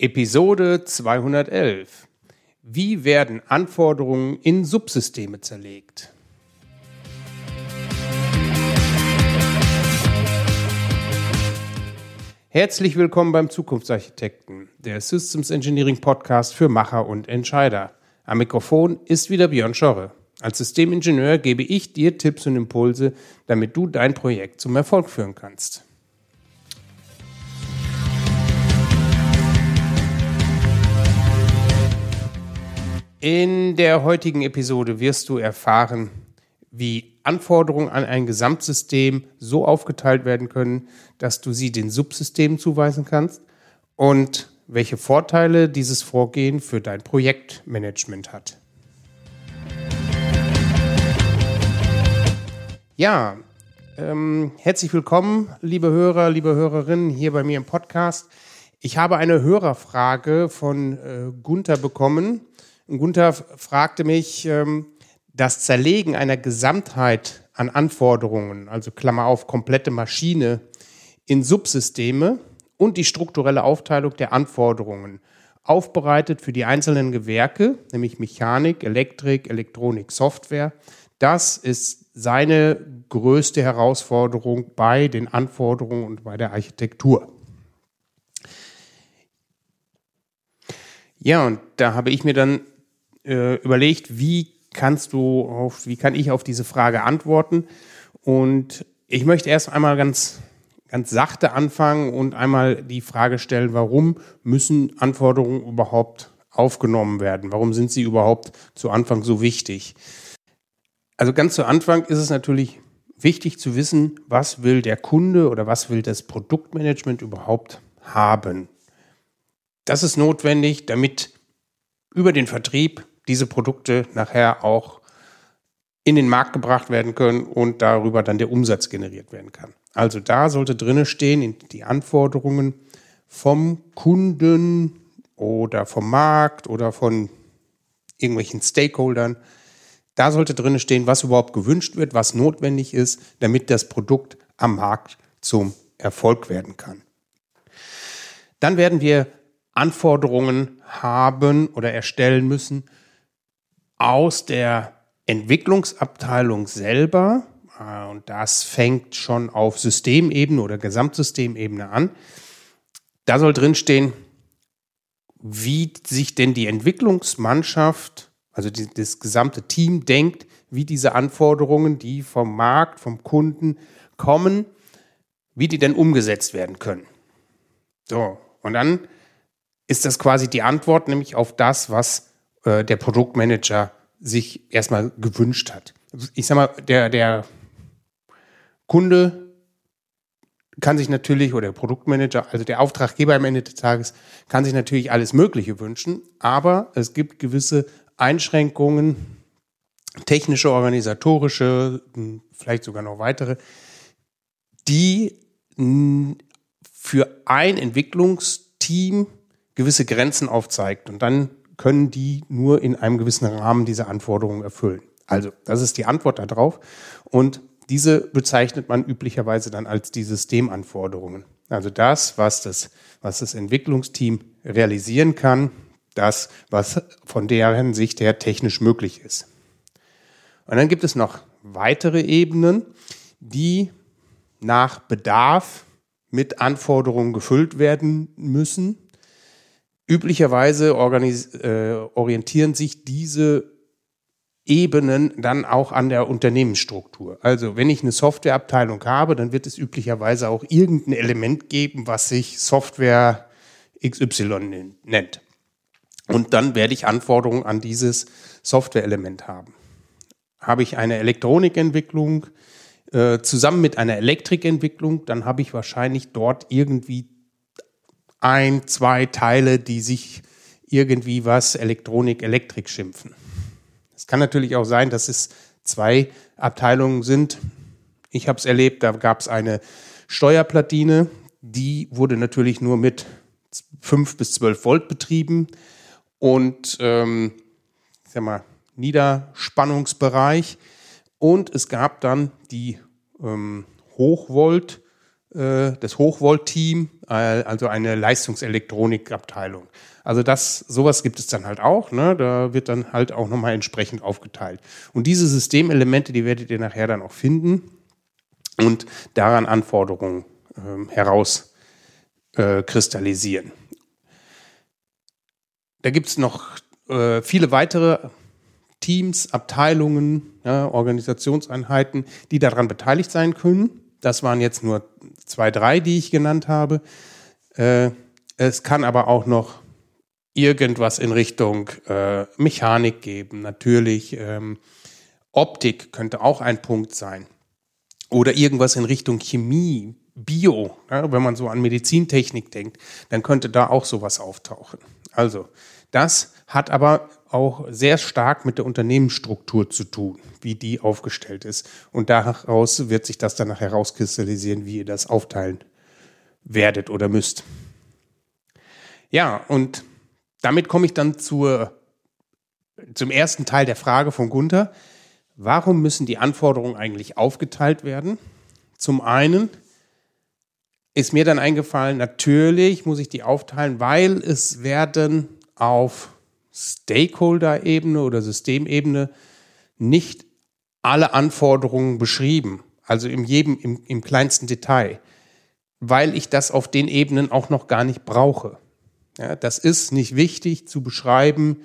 Episode 211. Wie werden Anforderungen in Subsysteme zerlegt? Herzlich willkommen beim Zukunftsarchitekten, der Systems Engineering Podcast für Macher und Entscheider. Am Mikrofon ist wieder Björn Schorre. Als Systemingenieur gebe ich dir Tipps und Impulse, damit du dein Projekt zum Erfolg führen kannst. In der heutigen Episode wirst du erfahren, wie Anforderungen an ein Gesamtsystem so aufgeteilt werden können, dass du sie den Subsystemen zuweisen kannst und welche Vorteile dieses Vorgehen für dein Projektmanagement hat. Ja, ähm, herzlich willkommen, liebe Hörer, liebe Hörerinnen, hier bei mir im Podcast. Ich habe eine Hörerfrage von äh, Gunther bekommen Gunther fragte mich, ähm, das Zerlegen einer Gesamtheit an Anforderungen, also Klammer auf, komplette Maschine, in Subsysteme und die strukturelle Aufteilung der Anforderungen, aufbereitet für die einzelnen Gewerke, nämlich Mechanik, Elektrik, Elektronik, Software. Das ist seine größte Herausforderung bei den Anforderungen und bei der Architektur. Ja, und da habe ich mir dann äh, überlegt, wie kannst du auf, wie kann ich auf diese Frage antworten? Und ich möchte erst einmal ganz, ganz sachte anfangen und einmal die Frage stellen, warum müssen Anforderungen überhaupt aufgenommen werden? Warum sind sie überhaupt zu Anfang so wichtig? Also ganz zu Anfang ist es natürlich wichtig zu wissen, was will der Kunde oder was will das Produktmanagement überhaupt haben. Das ist notwendig, damit über den Vertrieb diese Produkte nachher auch in den Markt gebracht werden können und darüber dann der Umsatz generiert werden kann. Also da sollte drinne stehen die Anforderungen vom Kunden oder vom Markt oder von irgendwelchen Stakeholdern. Da sollte drinne stehen, was überhaupt gewünscht wird, was notwendig ist, damit das Produkt am Markt zum Erfolg werden kann. Dann werden wir Anforderungen haben oder erstellen müssen aus der Entwicklungsabteilung selber, äh, und das fängt schon auf Systemebene oder Gesamtsystemebene an, da soll drinstehen, wie sich denn die Entwicklungsmannschaft, also die, das gesamte Team denkt, wie diese Anforderungen, die vom Markt, vom Kunden kommen, wie die denn umgesetzt werden können. So, und dann ist das quasi die Antwort nämlich auf das, was äh, der Produktmanager sich erstmal gewünscht hat. Ich sag mal, der, der Kunde kann sich natürlich, oder der Produktmanager, also der Auftraggeber am Ende des Tages, kann sich natürlich alles Mögliche wünschen, aber es gibt gewisse Einschränkungen, technische, organisatorische, vielleicht sogar noch weitere, die für ein Entwicklungsteam gewisse Grenzen aufzeigt. Und dann können die nur in einem gewissen Rahmen diese Anforderungen erfüllen. Also, das ist die Antwort darauf. Und diese bezeichnet man üblicherweise dann als die Systemanforderungen. Also das, was das, was das Entwicklungsteam realisieren kann, das, was von deren Sicht her technisch möglich ist. Und dann gibt es noch weitere Ebenen, die nach Bedarf mit Anforderungen gefüllt werden müssen Üblicherweise äh, orientieren sich diese Ebenen dann auch an der Unternehmensstruktur. Also wenn ich eine Softwareabteilung habe, dann wird es üblicherweise auch irgendein Element geben, was sich Software XY nennt. Und dann werde ich Anforderungen an dieses Softwareelement haben. Habe ich eine Elektronikentwicklung äh, zusammen mit einer Elektrikentwicklung, dann habe ich wahrscheinlich dort irgendwie ein, zwei Teile, die sich irgendwie was Elektronik, Elektrik schimpfen. Es kann natürlich auch sein, dass es zwei Abteilungen sind. Ich habe es erlebt, da gab es eine Steuerplatine, die wurde natürlich nur mit 5 bis 12 Volt betrieben und ähm, ich sag mal, Niederspannungsbereich. Und es gab dann die ähm, Hochvolt das Hochvolt-Team, äh, also eine Leistungselektronikabteilung. Also das, sowas gibt es dann halt auch. Ne? Da wird dann halt auch nochmal entsprechend aufgeteilt. Und diese Systemelemente, die werdet ihr nachher dann auch finden und daran Anforderungen äh, herauskristallisieren. Äh, da gibt es noch äh, viele weitere Teams, Abteilungen, ja, Organisationseinheiten, die daran beteiligt sein können. Das waren jetzt nur zwei, drei, die ich genannt habe. Äh, es kann aber auch noch irgendwas in Richtung äh, Mechanik geben, natürlich. Ähm, Optik könnte auch ein Punkt sein. Oder irgendwas in Richtung Chemie, Bio. Ja, wenn man so an Medizintechnik denkt, dann könnte da auch sowas auftauchen. Also, das hat aber auch sehr stark mit der Unternehmensstruktur zu tun, wie die aufgestellt ist. Und daraus wird sich das dann nachher herauskristallisieren, wie ihr das aufteilen werdet oder müsst. Ja, und damit komme ich dann zur, zum ersten Teil der Frage von Gunther. Warum müssen die Anforderungen eigentlich aufgeteilt werden? Zum einen ist mir dann eingefallen, natürlich muss ich die aufteilen, weil es werden auf Stakeholder-Ebene oder Systemebene nicht alle Anforderungen beschrieben, also in jedem, im, im kleinsten Detail, weil ich das auf den Ebenen auch noch gar nicht brauche. Ja, das ist nicht wichtig zu beschreiben,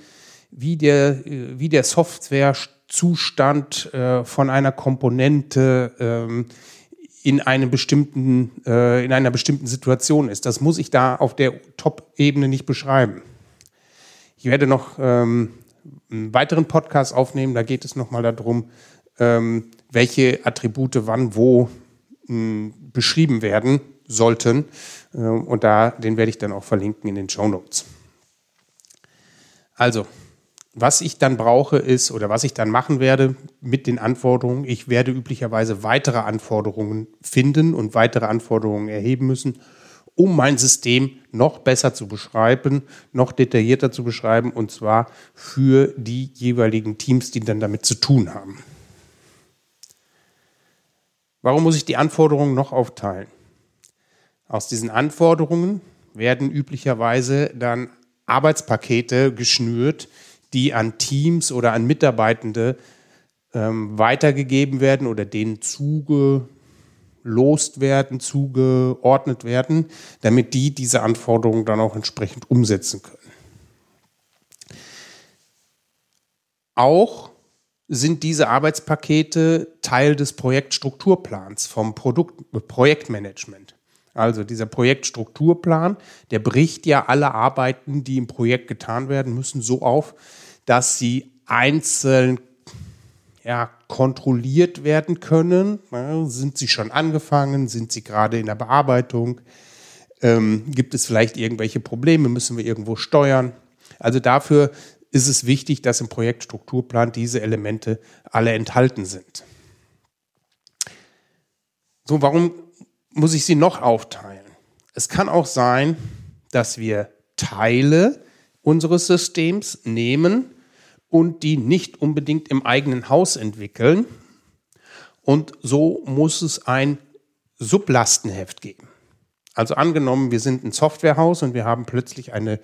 wie der, wie der Softwarezustand äh, von einer Komponente ähm, in einem bestimmten, äh, in einer bestimmten Situation ist. Das muss ich da auf der Top-Ebene nicht beschreiben. Ich werde noch ähm, einen weiteren Podcast aufnehmen, da geht es nochmal darum, ähm, welche Attribute wann wo mh, beschrieben werden sollten. Ähm, und da, den werde ich dann auch verlinken in den Show Notes. Also, was ich dann brauche ist, oder was ich dann machen werde mit den Anforderungen, ich werde üblicherweise weitere Anforderungen finden und weitere Anforderungen erheben müssen um mein System noch besser zu beschreiben, noch detaillierter zu beschreiben, und zwar für die jeweiligen Teams, die dann damit zu tun haben. Warum muss ich die Anforderungen noch aufteilen? Aus diesen Anforderungen werden üblicherweise dann Arbeitspakete geschnürt, die an Teams oder an Mitarbeitende ähm, weitergegeben werden oder denen zuge, zugelost werden, zugeordnet werden, damit die diese Anforderungen dann auch entsprechend umsetzen können. Auch sind diese Arbeitspakete Teil des Projektstrukturplans vom Produkt Projektmanagement. Also dieser Projektstrukturplan, der bricht ja alle Arbeiten, die im Projekt getan werden müssen, so auf, dass sie einzeln ja, kontrolliert werden können. Ja, sind sie schon angefangen? Sind sie gerade in der Bearbeitung? Ähm, gibt es vielleicht irgendwelche Probleme? Müssen wir irgendwo steuern? Also dafür ist es wichtig, dass im Projektstrukturplan diese Elemente alle enthalten sind. So, warum muss ich sie noch aufteilen? Es kann auch sein, dass wir Teile unseres Systems nehmen und die nicht unbedingt im eigenen Haus entwickeln. Und so muss es ein Sublastenheft geben. Also angenommen, wir sind ein Softwarehaus und wir haben plötzlich eine,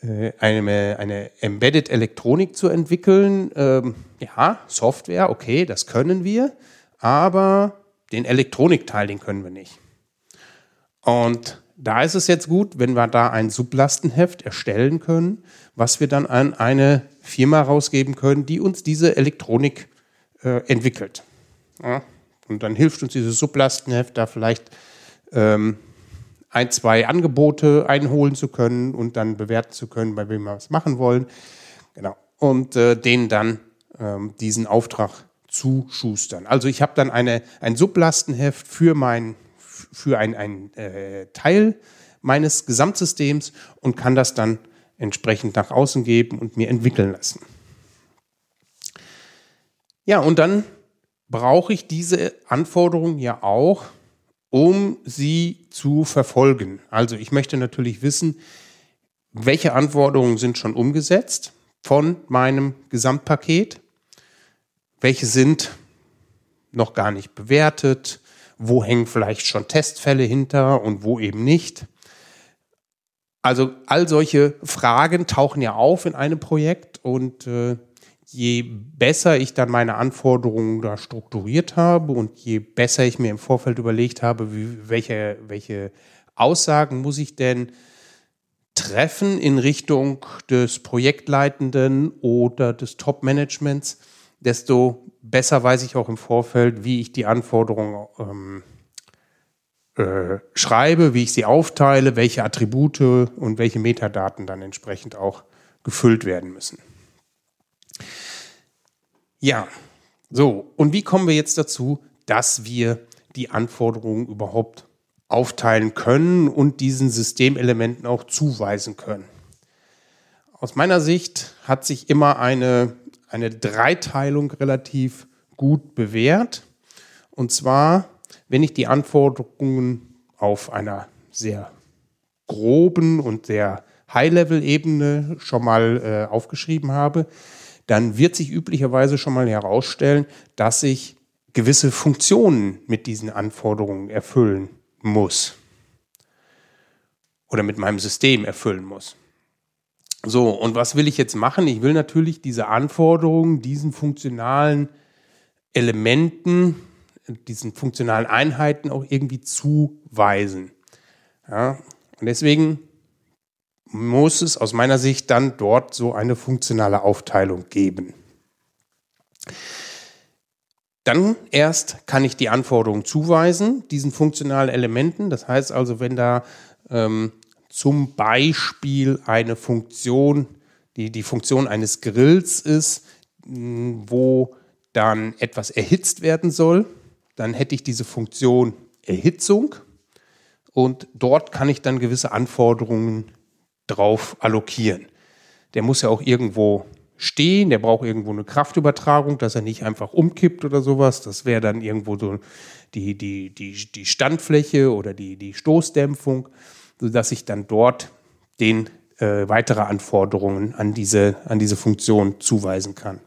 äh, eine, eine Embedded Elektronik zu entwickeln. Ähm, ja, Software, okay, das können wir, aber den Elektronikteil, den können wir nicht. Und da ist es jetzt gut, wenn wir da ein Sublastenheft erstellen können, was wir dann an eine Firma rausgeben können, die uns diese Elektronik äh, entwickelt. Ja? Und dann hilft uns dieses Sublastenheft da vielleicht ähm, ein, zwei Angebote einholen zu können und dann bewerten zu können, bei wem wir was machen wollen. Genau. Und äh, denen dann ähm, diesen Auftrag zuschustern. Also ich habe dann eine, ein Sublastenheft für mein für ein, ein äh, Teil meines Gesamtsystems und kann das dann entsprechend nach außen geben und mir entwickeln lassen. Ja, und dann brauche ich diese Anforderungen ja auch, um sie zu verfolgen. Also ich möchte natürlich wissen, welche Anforderungen sind schon umgesetzt von meinem Gesamtpaket, welche sind noch gar nicht bewertet wo hängen vielleicht schon Testfälle hinter und wo eben nicht. Also all solche Fragen tauchen ja auf in einem Projekt und äh, je besser ich dann meine Anforderungen da strukturiert habe und je besser ich mir im Vorfeld überlegt habe, wie, welche, welche Aussagen muss ich denn treffen in Richtung des Projektleitenden oder des Top-Managements, desto besser weiß ich auch im Vorfeld, wie ich die Anforderungen ähm, äh, schreibe, wie ich sie aufteile, welche Attribute und welche Metadaten dann entsprechend auch gefüllt werden müssen. Ja, so, und wie kommen wir jetzt dazu, dass wir die Anforderungen überhaupt aufteilen können und diesen Systemelementen auch zuweisen können? Aus meiner Sicht hat sich immer eine, eine Dreiteilung relativ gut bewährt. Und zwar wenn ich die Anforderungen auf einer sehr groben und sehr High-Level-Ebene schon mal äh, aufgeschrieben habe, dann wird sich üblicherweise schon mal herausstellen, dass ich gewisse Funktionen mit diesen Anforderungen erfüllen muss oder mit meinem System erfüllen muss. So, und was will ich jetzt machen? Ich will natürlich diese Anforderungen, diesen funktionalen Elementen diesen funktionalen Einheiten auch irgendwie zuweisen. Ja, und deswegen muss es aus meiner Sicht dann dort so eine funktionale Aufteilung geben. Dann erst kann ich die Anforderungen zuweisen, diesen funktionalen Elementen. Das heißt also, wenn da ähm, zum Beispiel eine Funktion, die die Funktion eines Grills ist, wo dann etwas erhitzt werden soll, dann hätte ich diese Funktion Erhitzung und dort kann ich dann gewisse Anforderungen drauf allokieren. Der muss ja auch irgendwo stehen, der braucht irgendwo eine Kraftübertragung, dass er nicht einfach umkippt oder sowas. Das wäre dann irgendwo so die, die, die, die Standfläche oder die, die Stoßdämpfung, sodass ich dann dort den äh, weitere Anforderungen an diese, an diese Funktion zuweisen kann.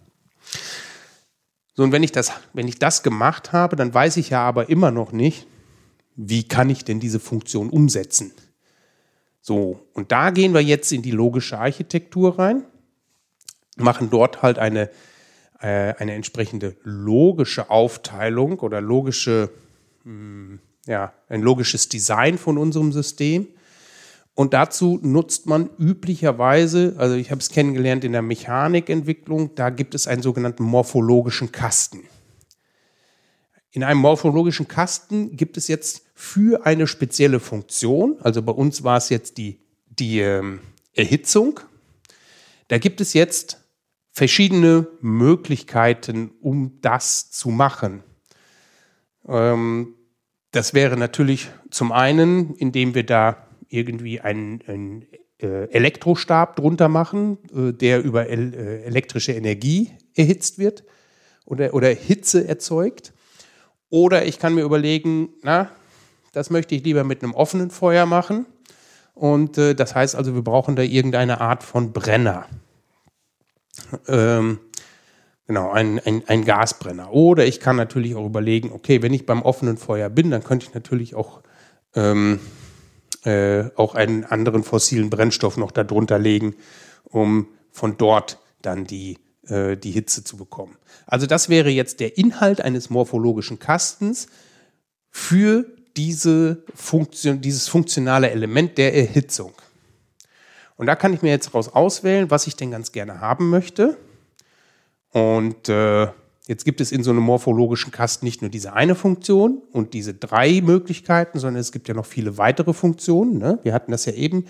So, und wenn ich das, wenn ich das gemacht habe, dann weiß ich ja aber immer noch nicht, wie kann ich denn diese Funktion umsetzen. So, und da gehen wir jetzt in die logische Architektur rein, machen dort halt eine, äh, eine entsprechende logische Aufteilung oder logische, mh, hm, ja, ein logisches Design von unserem System und dazu nutzt man üblicherweise, also ich habe es kennengelernt in der Mechanikentwicklung, da gibt es einen sogenannten morphologischen Kasten. In einem morphologischen Kasten gibt es jetzt für eine spezielle Funktion, also bei uns war es jetzt die, die ähm, Erhitzung, da gibt es jetzt verschiedene Möglichkeiten, um das zu machen. Ähm, das wäre natürlich zum einen, indem wir da irgendwie einen, einen äh, Elektrostab drunter machen, äh, der über äh, elektrische Energie erhitzt wird oder, oder Hitze erzeugt. Oder ich kann mir überlegen, na, das möchte ich lieber mit einem offenen Feuer machen. Und äh, das heißt also, wir brauchen da irgendeine Art von Brenner. Ähm, genau, ein, ein, ein Gasbrenner. Oder ich kann natürlich auch überlegen, okay, wenn ich beim offenen Feuer bin, dann könnte ich natürlich auch ähm, äh, auch einen anderen fossilen Brennstoff noch darunter legen, um von dort dann die, äh, die Hitze zu bekommen. Also das wäre jetzt der Inhalt eines morphologischen Kastens für diese Funktion, dieses funktionale Element der Erhitzung. Und da kann ich mir jetzt raus auswählen, was ich denn ganz gerne haben möchte. Und äh, Jetzt gibt es in so einem morphologischen Kasten nicht nur diese eine Funktion und diese drei Möglichkeiten, sondern es gibt ja noch viele weitere Funktionen. Ne? Wir hatten das ja eben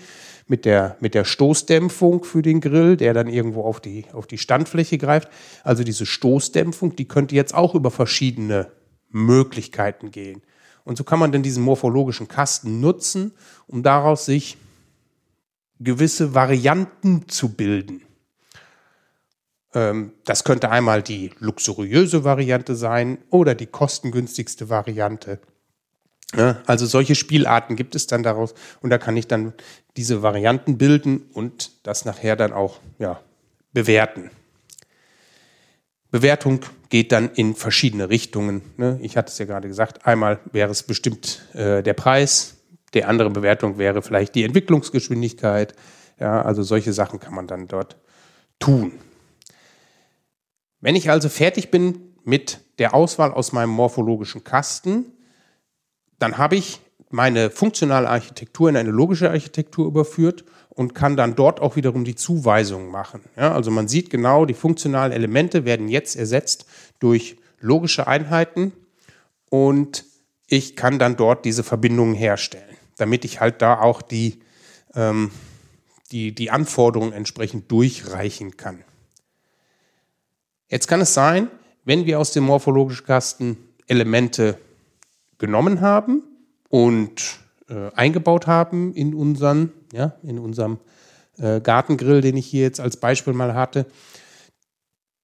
mit der, mit der Stoßdämpfung für den Grill, der dann irgendwo auf die, auf die Standfläche greift. Also diese Stoßdämpfung, die könnte jetzt auch über verschiedene Möglichkeiten gehen. Und so kann man dann diesen morphologischen Kasten nutzen, um daraus sich gewisse Varianten zu bilden. Ähm, das könnte einmal die luxuriöse Variante sein oder die kostengünstigste Variante. Also solche Spielarten gibt es dann daraus und da kann ich dann diese Varianten bilden und das nachher dann auch ja, bewerten. Bewertung geht dann in verschiedene Richtungen. Ne? Ich hatte es ja gerade gesagt, einmal wäre es bestimmt äh, der Preis, die andere Bewertung wäre vielleicht die Entwicklungsgeschwindigkeit. Ja, also solche Sachen kann man dann dort tun. Wenn ich also fertig bin mit der Auswahl aus meinem morphologischen Kasten, dann habe ich meine funktionale Architektur in eine logische Architektur überführt und kann dann dort auch wiederum die Zuweisungen machen. Ja, also man sieht genau, die funktionalen Elemente werden jetzt ersetzt durch logische Einheiten und ich kann dann dort diese Verbindungen herstellen, damit ich halt da auch die, ähm, die, die Anforderungen entsprechend durchreichen kann. Jetzt kann es sein, wenn wir aus dem morphologischen Kasten Elemente genommen haben und äh, eingebaut haben in unseren, ja, in unserem äh, Gartengrill, den ich hier jetzt als Beispiel mal hatte,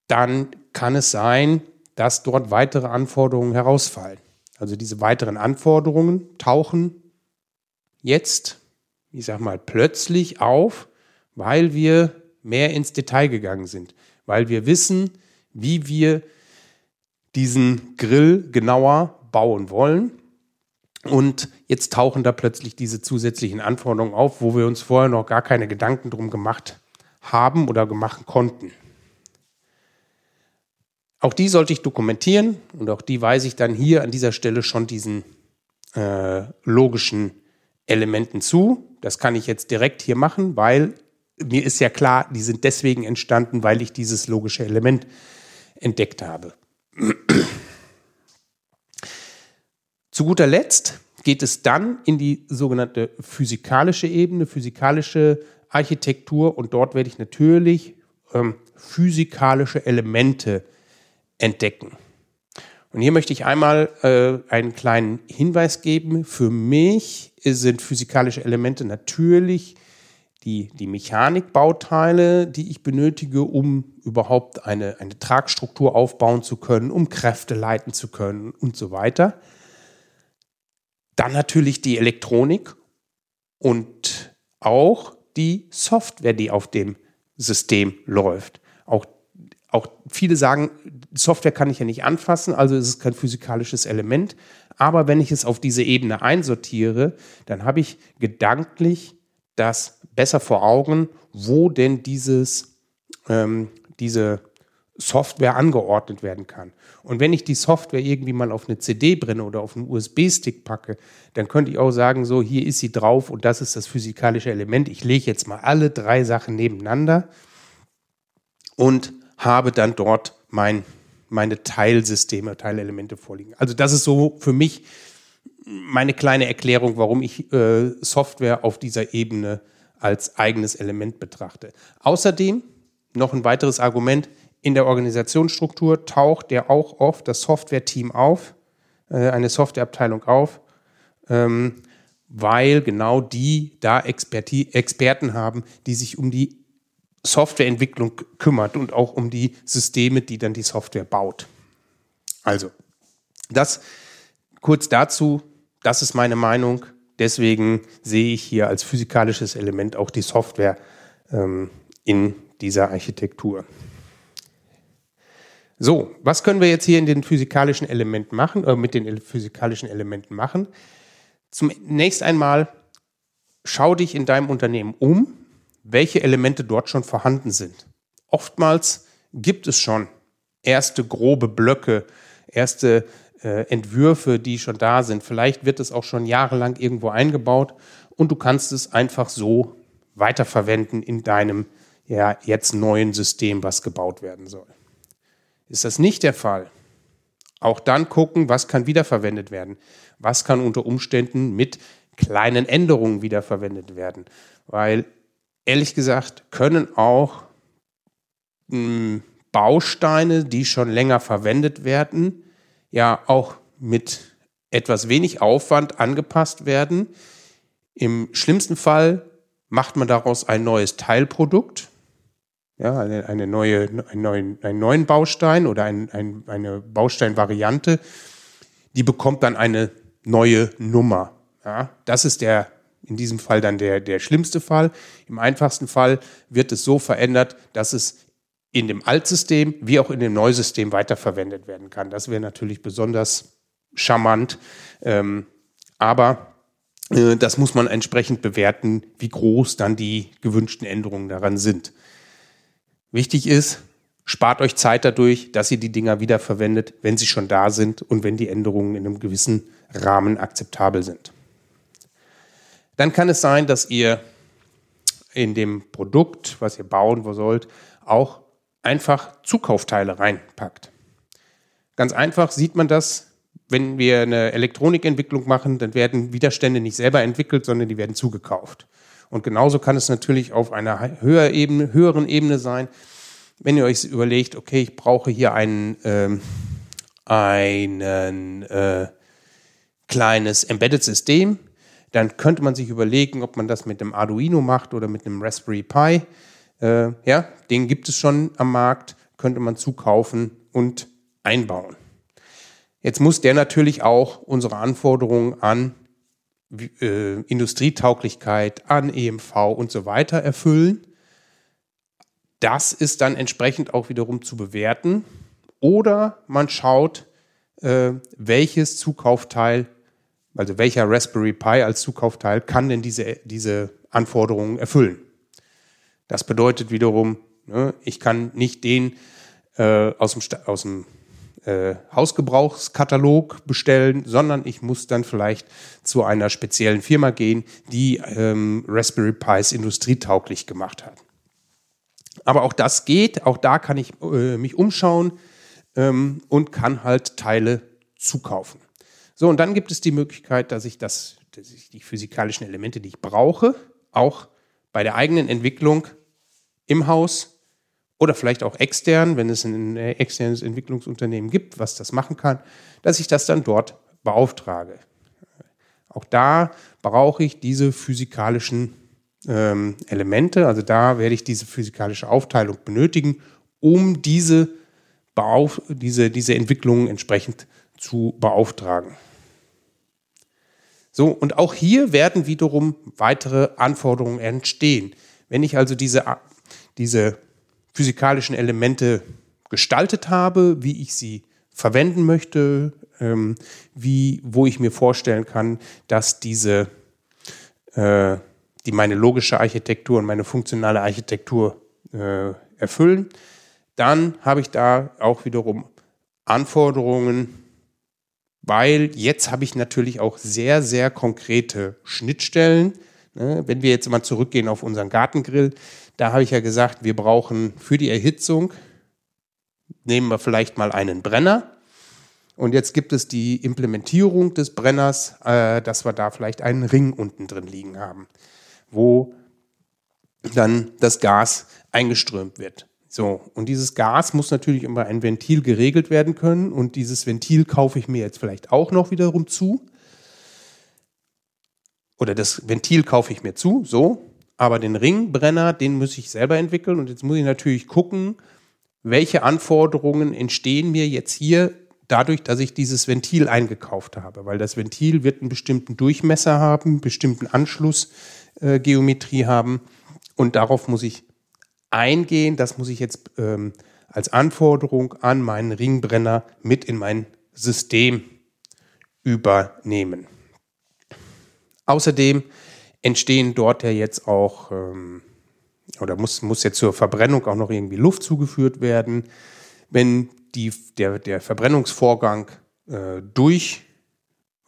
dann kann es sein, dass dort weitere Anforderungen herausfallen. Also diese weiteren Anforderungen tauchen jetzt, ich sag mal, plötzlich auf, weil wir mehr ins Detail gegangen sind, weil wir wissen, wie wir diesen Grill genauer bauen wollen und jetzt tauchen da plötzlich diese zusätzlichen Anforderungen auf, wo wir uns vorher noch gar keine Gedanken drum gemacht haben oder gemacht konnten. Auch die sollte ich dokumentieren und auch die weise ich dann hier an dieser Stelle schon diesen äh, logischen Elementen zu. Das kann ich jetzt direkt hier machen, weil mir ist ja klar, die sind deswegen entstanden, weil ich dieses logische Element entdeckt habe. Zu guter Letzt geht es dann in die sogenannte physikalische Ebene, physikalische Architektur und dort werde ich natürlich ähm, physikalische Elemente entdecken. Und hier möchte ich einmal äh, einen kleinen Hinweis geben. Für mich sind physikalische Elemente natürlich die, die Mechanikbauteile, die ich benötige, um überhaupt eine, eine Tragstruktur aufbauen zu können, um Kräfte leiten zu können und so weiter. Dann natürlich die Elektronik und auch die Software, die auf dem System läuft. Auch, auch viele sagen, Software kann ich ja nicht anfassen, also ist es kein physikalisches Element. Aber wenn ich es auf diese Ebene einsortiere, dann habe ich gedanklich das besser vor Augen, wo denn dieses, ähm, diese Software angeordnet werden kann. Und wenn ich die Software irgendwie mal auf eine CD brenne oder auf einen USB-Stick packe, dann könnte ich auch sagen, so hier ist sie drauf und das ist das physikalische Element. Ich lege jetzt mal alle drei Sachen nebeneinander und habe dann dort mein, meine Teilsysteme, Teilelemente vorliegen. Also das ist so für mich meine kleine Erklärung, warum ich äh, Software auf dieser Ebene als eigenes Element betrachte. Außerdem noch ein weiteres Argument, in der Organisationsstruktur taucht ja auch oft das Software-Team auf, äh, eine Softwareabteilung auf, ähm, weil genau die da Experti Experten haben, die sich um die Softwareentwicklung kümmert und auch um die Systeme, die dann die Software baut. Also, das kurz dazu, das ist meine Meinung. Deswegen sehe ich hier als physikalisches Element auch die Software ähm, in dieser Architektur. So, was können wir jetzt hier in den physikalischen Elementen machen, äh, mit den physikalischen Elementen machen? Zunächst einmal schau dich in deinem Unternehmen um, welche Elemente dort schon vorhanden sind. Oftmals gibt es schon erste grobe Blöcke, erste Entwürfe, die schon da sind. Vielleicht wird es auch schon jahrelang irgendwo eingebaut und du kannst es einfach so weiterverwenden in deinem ja, jetzt neuen System, was gebaut werden soll. Ist das nicht der Fall? Auch dann gucken, was kann wiederverwendet werden. Was kann unter Umständen mit kleinen Änderungen wiederverwendet werden. Weil ehrlich gesagt können auch mh, hm, Bausteine, die schon länger verwendet werden, ja auch mit etwas wenig Aufwand angepasst werden. Im schlimmsten Fall macht man daraus ein neues Teilprodukt ja, eine, eine neue, einen, neuen, einen neuen Baustein oder ein, ein, eine Bausteinvariante, die bekommt dann eine neue Nummer. Ja, das ist der, in diesem Fall dann der, der schlimmste Fall. Im einfachsten Fall wird es so verändert, dass es in dem Altsystem wie auch in dem Neusystem weiterverwendet werden kann. Das wäre natürlich besonders charmant. Ähm, aber äh, das muss man entsprechend bewerten, wie groß dann die gewünschten Änderungen daran sind. Wichtig ist, spart euch Zeit dadurch, dass ihr die Dinger wiederverwendet, wenn sie schon da sind und wenn die Änderungen in einem gewissen Rahmen akzeptabel sind. Dann kann es sein, dass ihr in dem Produkt, was ihr bauen sollt, auch einfach Zukaufteile reinpackt. Ganz einfach sieht man das, wenn wir eine Elektronikentwicklung machen, dann werden Widerstände nicht selber entwickelt, sondern die werden zugekauft. Und genauso kann es natürlich auf einer höher Ebene, höheren Ebene sein, wenn ihr euch überlegt, okay, ich brauche hier einen, ähm, einen äh, kleines Embedded-System, dann könnte man sich überlegen, ob man das mit einem Arduino macht oder mit einem Raspberry Pi. Äh, ja, den gibt es schon am Markt, könnte man zukaufen und einbauen. Jetzt muss der natürlich auch unsere Anforderungen an äh, Industrietauglichkeit, an EMV und so weiter erfüllen. Das ist dann entsprechend auch wiederum zu bewerten. Oder man schaut, äh, welches Zukaufteil also welcher Raspberry Pi als Zukaufteil kann denn diese, diese Anforderungen erfüllen? Das bedeutet wiederum, ne, ich kann nicht den äh, aus dem, aus dem äh, Hausgebrauchskatalog bestellen, sondern ich muss dann vielleicht zu einer speziellen Firma gehen, die ähm, Raspberry Pis industrietauglich gemacht hat. Aber auch das geht, auch da kann ich äh, mich umschauen ähm, und kann halt Teile zukaufen. So, und dann gibt es die Möglichkeit, dass ich, das, dass ich die physikalischen Elemente, die ich brauche, auch bei der eigenen Entwicklung im Haus oder vielleicht auch extern, wenn es ein externes Entwicklungsunternehmen gibt, was das machen kann, dass ich das dann dort beauftrage. Auch da brauche ich diese physikalischen ähm, Elemente, also da werde ich diese physikalische Aufteilung benötigen, um diese, Beauf diese, diese Entwicklungen entsprechend zu beauftragen. So, und auch hier werden wiederum weitere Anforderungen entstehen. Wenn ich also diese, diese physikalischen Elemente gestaltet habe, wie ich sie verwenden möchte, ähm, wie, wo ich mir vorstellen kann, dass diese, äh, die meine logische Architektur und meine funktionale Architektur äh, erfüllen, dann habe ich da auch wiederum Anforderungen weil jetzt habe ich natürlich auch sehr, sehr konkrete Schnittstellen. Ne? Wenn wir jetzt mal zurückgehen auf unseren Gartengrill, da habe ich ja gesagt, wir brauchen für die Erhitzung, nehmen wir vielleicht mal einen Brenner. Und jetzt gibt es die Implementierung des Brenners, äh, dass wir da vielleicht einen Ring unten drin liegen haben, wo dann das Gas eingeströmt wird. So, und dieses Gas muss natürlich über ein Ventil geregelt werden können und dieses Ventil kaufe ich mir jetzt vielleicht auch noch wiederum zu. Oder das Ventil kaufe ich mir zu, so. Aber den Ringbrenner, den muss ich selber entwickeln und jetzt muss ich natürlich gucken, welche Anforderungen entstehen mir jetzt hier dadurch, dass ich dieses Ventil eingekauft habe. Weil das Ventil wird einen bestimmten Durchmesser haben, einen bestimmten Anschlussgeometrie äh, haben und darauf muss ich eingehen. Das muss ich jetzt ähm, als Anforderung an meinen Ringbrenner mit in mein System übernehmen. Außerdem entstehen dort ja jetzt auch, ähm, oder muss, muss jetzt zur Verbrennung auch noch irgendwie Luft zugeführt werden. Wenn die, der, der Verbrennungsvorgang äh, durch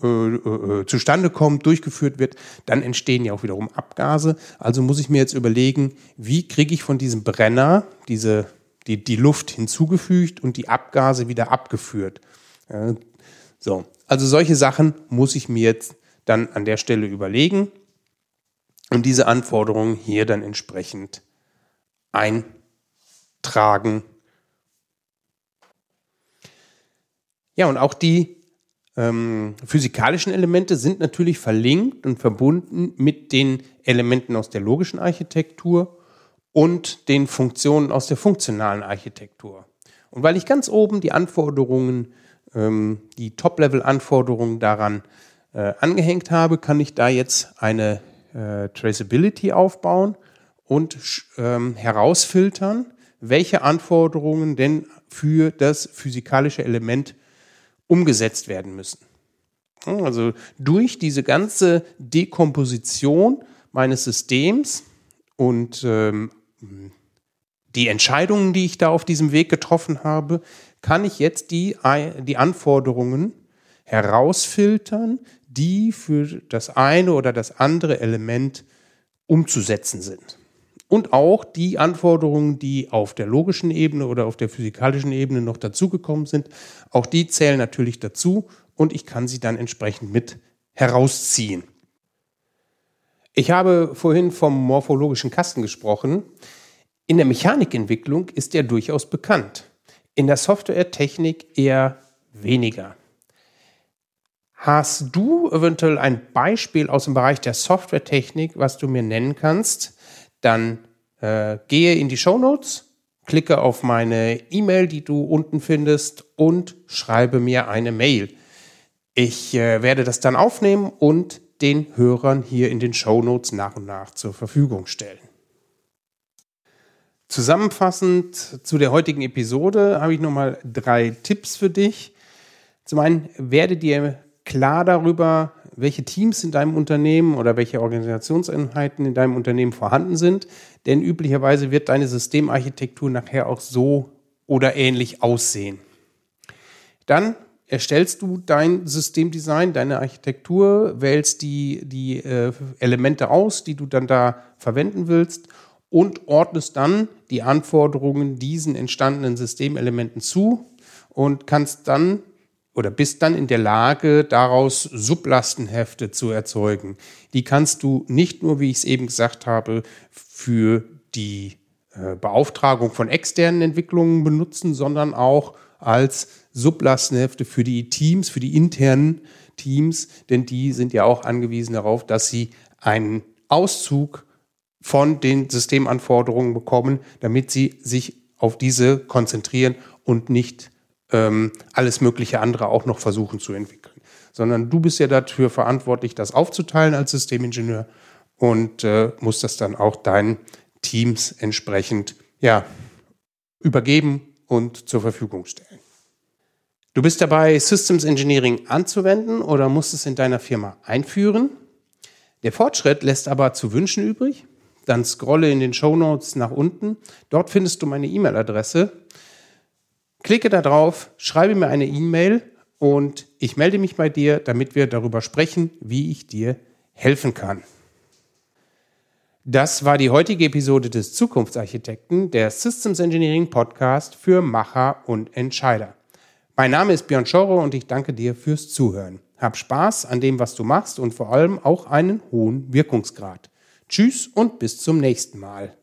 äh, äh, zustande kommt, durchgeführt wird, dann entstehen ja auch wiederum Abgase. Also muss ich mir jetzt überlegen, wie kriege ich von diesem Brenner diese, die, die Luft hinzugefügt und die Abgase wieder abgeführt. So, also solche Sachen muss ich mir jetzt dann an der Stelle überlegen und diese Anforderungen hier dann entsprechend eintragen. Ja, und auch die ähm, physikalischen Elemente sind natürlich verlinkt und verbunden mit den Elementen aus der logischen Architektur und den Funktionen aus der funktionalen Architektur. Und weil ich ganz oben die Anforderungen, ähm, die Top-Level-Anforderungen daran äh, angehängt habe, kann ich da jetzt eine äh, Traceability aufbauen und ähm, herausfiltern, welche Anforderungen denn für das physikalische Element umgesetzt werden müssen. Also durch diese ganze Dekomposition meines Systems und ähm, die Entscheidungen, die ich da auf diesem Weg getroffen habe, kann ich jetzt die, die Anforderungen herausfiltern, die für das eine oder das andere Element umzusetzen sind. Und auch die Anforderungen, die auf der logischen Ebene oder auf der physikalischen Ebene noch dazugekommen sind, auch die zählen natürlich dazu und ich kann sie dann entsprechend mit herausziehen. Ich habe vorhin vom morphologischen Kasten gesprochen. In der Mechanikentwicklung ist er durchaus bekannt. In der Softwaretechnik eher weniger. Hast du eventuell ein Beispiel aus dem Bereich der Softwaretechnik, was du mir nennen kannst? Dann äh, gehe in die Show Notes, klicke auf meine E-Mail, die du unten findest, und schreibe mir eine Mail. Ich äh, werde das dann aufnehmen und den Hörern hier in den Show Notes nach und nach zur Verfügung stellen. Zusammenfassend zu der heutigen Episode habe ich nochmal drei Tipps für dich. Zum einen werde dir klar darüber, welche Teams in deinem Unternehmen oder welche Organisationseinheiten in deinem Unternehmen vorhanden sind. Denn üblicherweise wird deine Systemarchitektur nachher auch so oder ähnlich aussehen. Dann erstellst du dein Systemdesign, deine Architektur, wählst die, die äh, Elemente aus, die du dann da verwenden willst und ordnest dann die Anforderungen diesen entstandenen Systemelementen zu und kannst dann oder bist dann in der Lage, daraus Sublastenhefte zu erzeugen. Die kannst du nicht nur, wie ich es eben gesagt habe, für die äh, Beauftragung von externen Entwicklungen benutzen, sondern auch als Sublastenhefte für die Teams, für die internen Teams, denn die sind ja auch angewiesen darauf, dass sie einen Auszug von den Systemanforderungen bekommen, damit sie sich auf diese konzentrieren und nicht ähm, alles mögliche andere auch noch versuchen zu entwickeln. Sondern du bist ja dafür verantwortlich, das aufzuteilen als Systemingenieur und äh, musst das dann auch deinen Teams entsprechend ja, übergeben und zur Verfügung stellen. Du bist dabei, Systems Engineering anzuwenden oder musst es in deiner Firma einführen. Der Fortschritt lässt aber zu wünschen übrig. Dann scrolle in den Show Notes nach unten. Dort findest du meine E-Mail-Adresse Klicke da drauf, schreibe mir eine E-Mail und ich melde mich bei dir, damit wir darüber sprechen, wie ich dir helfen kann. Das war die heutige Episode des Zukunftsarchitekten, der Systems Engineering Podcast für Macher und Entscheider. Mein Name ist Björn Schorre und ich danke dir fürs Zuhören. Hab Spaß an dem, was du machst und vor allem auch einen hohen Wirkungsgrad. Tschüss und bis zum nächsten Mal.